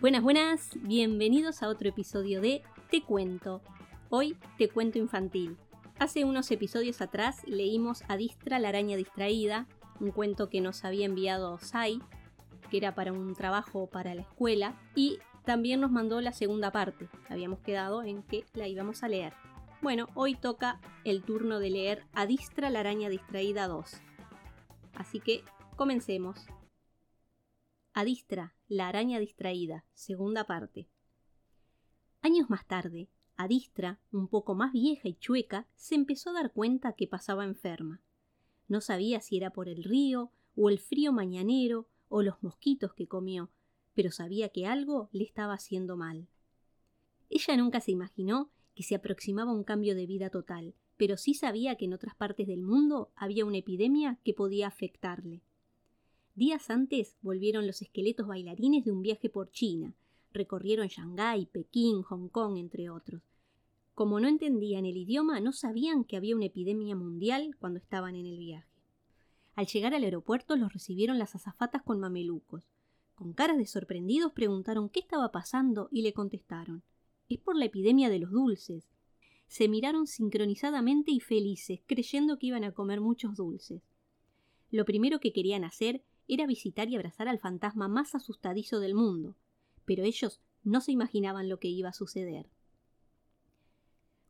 Buenas, buenas, bienvenidos a otro episodio de Te Cuento. Hoy te cuento infantil. Hace unos episodios atrás leímos a Distra la araña distraída, un cuento que nos había enviado Sai, que era para un trabajo para la escuela, y también nos mandó la segunda parte. Habíamos quedado en que la íbamos a leer. Bueno, hoy toca el turno de leer a Distra la araña distraída 2. Así que comencemos. Adistra, la araña distraída, segunda parte. Años más tarde, Adistra, un poco más vieja y chueca, se empezó a dar cuenta que pasaba enferma. No sabía si era por el río, o el frío mañanero, o los mosquitos que comió, pero sabía que algo le estaba haciendo mal. Ella nunca se imaginó que se aproximaba un cambio de vida total, pero sí sabía que en otras partes del mundo había una epidemia que podía afectarle. Días antes volvieron los esqueletos bailarines de un viaje por China. Recorrieron Shanghái, Pekín, Hong Kong, entre otros. Como no entendían el idioma, no sabían que había una epidemia mundial cuando estaban en el viaje. Al llegar al aeropuerto los recibieron las azafatas con mamelucos. Con caras de sorprendidos preguntaron qué estaba pasando y le contestaron es por la epidemia de los dulces. Se miraron sincronizadamente y felices, creyendo que iban a comer muchos dulces. Lo primero que querían hacer era visitar y abrazar al fantasma más asustadizo del mundo, pero ellos no se imaginaban lo que iba a suceder.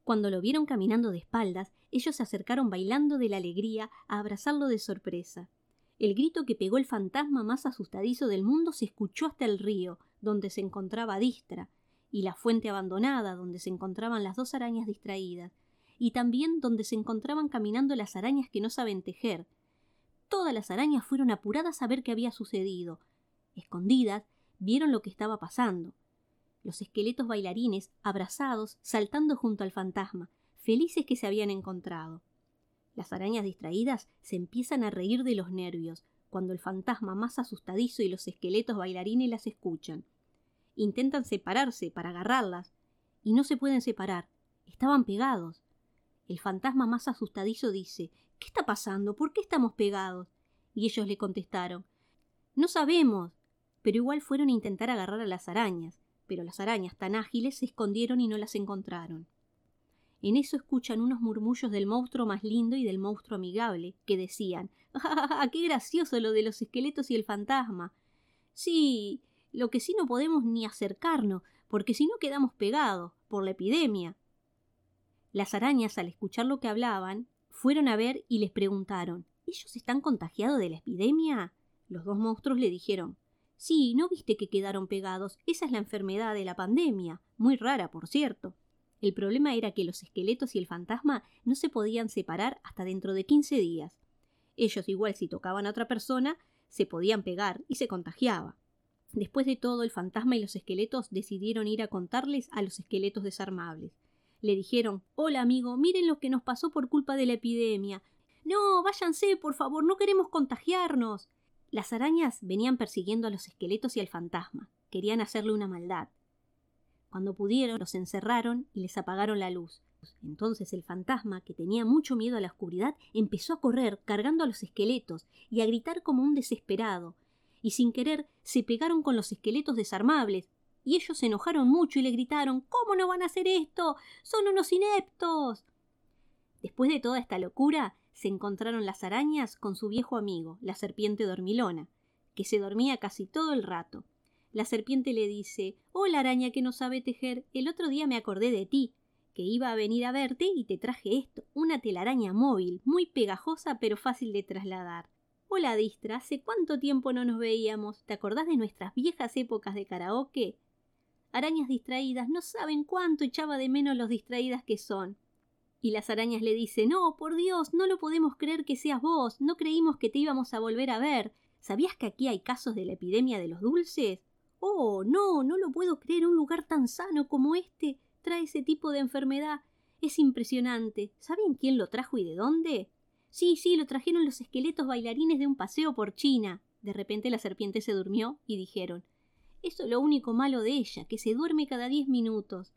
Cuando lo vieron caminando de espaldas, ellos se acercaron bailando de la alegría a abrazarlo de sorpresa. El grito que pegó el fantasma más asustadizo del mundo se escuchó hasta el río, donde se encontraba Distra, y la fuente abandonada, donde se encontraban las dos arañas distraídas, y también donde se encontraban caminando las arañas que no saben tejer, Todas las arañas fueron apuradas a ver qué había sucedido. Escondidas, vieron lo que estaba pasando. Los esqueletos bailarines, abrazados, saltando junto al fantasma, felices que se habían encontrado. Las arañas distraídas se empiezan a reír de los nervios, cuando el fantasma más asustadizo y los esqueletos bailarines las escuchan. Intentan separarse para agarrarlas, y no se pueden separar. Estaban pegados. El fantasma más asustadizo dice ¿Qué está pasando? ¿Por qué estamos pegados? Y ellos le contestaron No sabemos. Pero igual fueron a intentar agarrar a las arañas, pero las arañas tan ágiles se escondieron y no las encontraron. En eso escuchan unos murmullos del monstruo más lindo y del monstruo amigable, que decían ¡Ah, qué gracioso lo de los esqueletos y el fantasma! Sí, lo que sí no podemos ni acercarnos, porque si no quedamos pegados, por la epidemia. Las arañas, al escuchar lo que hablaban, fueron a ver y les preguntaron ¿Ellos están contagiados de la epidemia? Los dos monstruos le dijeron Sí, ¿no viste que quedaron pegados? Esa es la enfermedad de la pandemia, muy rara, por cierto. El problema era que los esqueletos y el fantasma no se podían separar hasta dentro de quince días. Ellos igual si tocaban a otra persona, se podían pegar y se contagiaba. Después de todo, el fantasma y los esqueletos decidieron ir a contarles a los esqueletos desarmables. Le dijeron Hola amigo, miren lo que nos pasó por culpa de la epidemia. No, váyanse, por favor, no queremos contagiarnos. Las arañas venían persiguiendo a los esqueletos y al fantasma. Querían hacerle una maldad. Cuando pudieron, los encerraron y les apagaron la luz. Entonces el fantasma, que tenía mucho miedo a la oscuridad, empezó a correr cargando a los esqueletos y a gritar como un desesperado, y sin querer se pegaron con los esqueletos desarmables, y ellos se enojaron mucho y le gritaron ¿Cómo no van a hacer esto? Son unos ineptos. Después de toda esta locura, se encontraron las arañas con su viejo amigo, la serpiente dormilona, que se dormía casi todo el rato. La serpiente le dice Hola araña que no sabe tejer, el otro día me acordé de ti, que iba a venir a verte y te traje esto, una telaraña móvil, muy pegajosa pero fácil de trasladar. Hola Distra, ¿hace cuánto tiempo no nos veíamos? ¿Te acordás de nuestras viejas épocas de karaoke? Arañas distraídas no saben cuánto echaba de menos los distraídas que son. Y las arañas le dicen No, por Dios, no lo podemos creer que seas vos, no creímos que te íbamos a volver a ver. ¿Sabías que aquí hay casos de la epidemia de los dulces? Oh, no, no lo puedo creer, un lugar tan sano como este trae ese tipo de enfermedad. Es impresionante. ¿Saben quién lo trajo y de dónde? Sí, sí, lo trajeron los esqueletos bailarines de un paseo por China. De repente la serpiente se durmió y dijeron eso es lo único malo de ella, que se duerme cada diez minutos.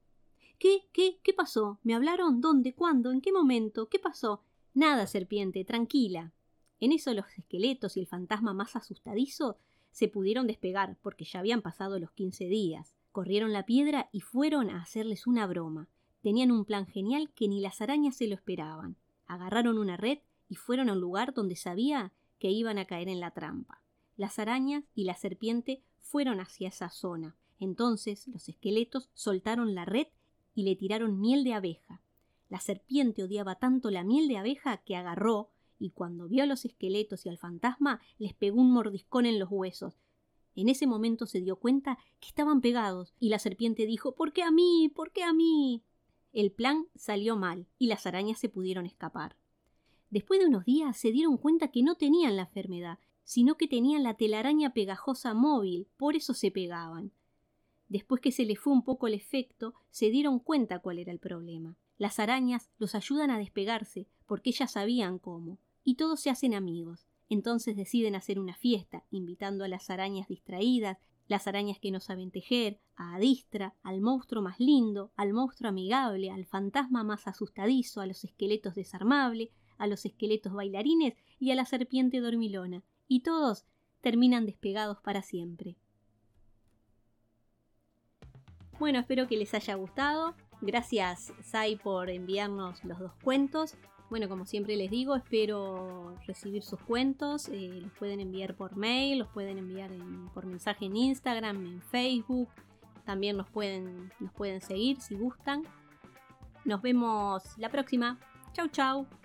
¿Qué? ¿Qué? ¿Qué pasó? ¿Me hablaron? ¿Dónde? ¿Cuándo? ¿En qué momento? ¿Qué pasó? Nada, serpiente, tranquila. En eso los esqueletos y el fantasma más asustadizo se pudieron despegar porque ya habían pasado los quince días. Corrieron la piedra y fueron a hacerles una broma. Tenían un plan genial que ni las arañas se lo esperaban. Agarraron una red y fueron a un lugar donde sabía que iban a caer en la trampa. Las arañas y la serpiente fueron hacia esa zona. Entonces los esqueletos soltaron la red y le tiraron miel de abeja. La serpiente odiaba tanto la miel de abeja que agarró y cuando vio a los esqueletos y al fantasma les pegó un mordiscón en los huesos. En ese momento se dio cuenta que estaban pegados y la serpiente dijo ¿Por qué a mí? ¿Por qué a mí? El plan salió mal y las arañas se pudieron escapar. Después de unos días se dieron cuenta que no tenían la enfermedad, sino que tenían la telaraña pegajosa móvil, por eso se pegaban. Después que se les fue un poco el efecto, se dieron cuenta cuál era el problema. Las arañas los ayudan a despegarse, porque ellas sabían cómo, y todos se hacen amigos. Entonces deciden hacer una fiesta, invitando a las arañas distraídas, las arañas que no saben tejer, a Adistra, al monstruo más lindo, al monstruo amigable, al fantasma más asustadizo, a los esqueletos desarmables, a los esqueletos bailarines y a la serpiente dormilona, y todos terminan despegados para siempre. Bueno, espero que les haya gustado. Gracias, Sai, por enviarnos los dos cuentos. Bueno, como siempre les digo, espero recibir sus cuentos. Eh, los pueden enviar por mail, los pueden enviar por mensaje en Instagram, en Facebook. También nos pueden, nos pueden seguir si gustan. Nos vemos la próxima. Chau, chau.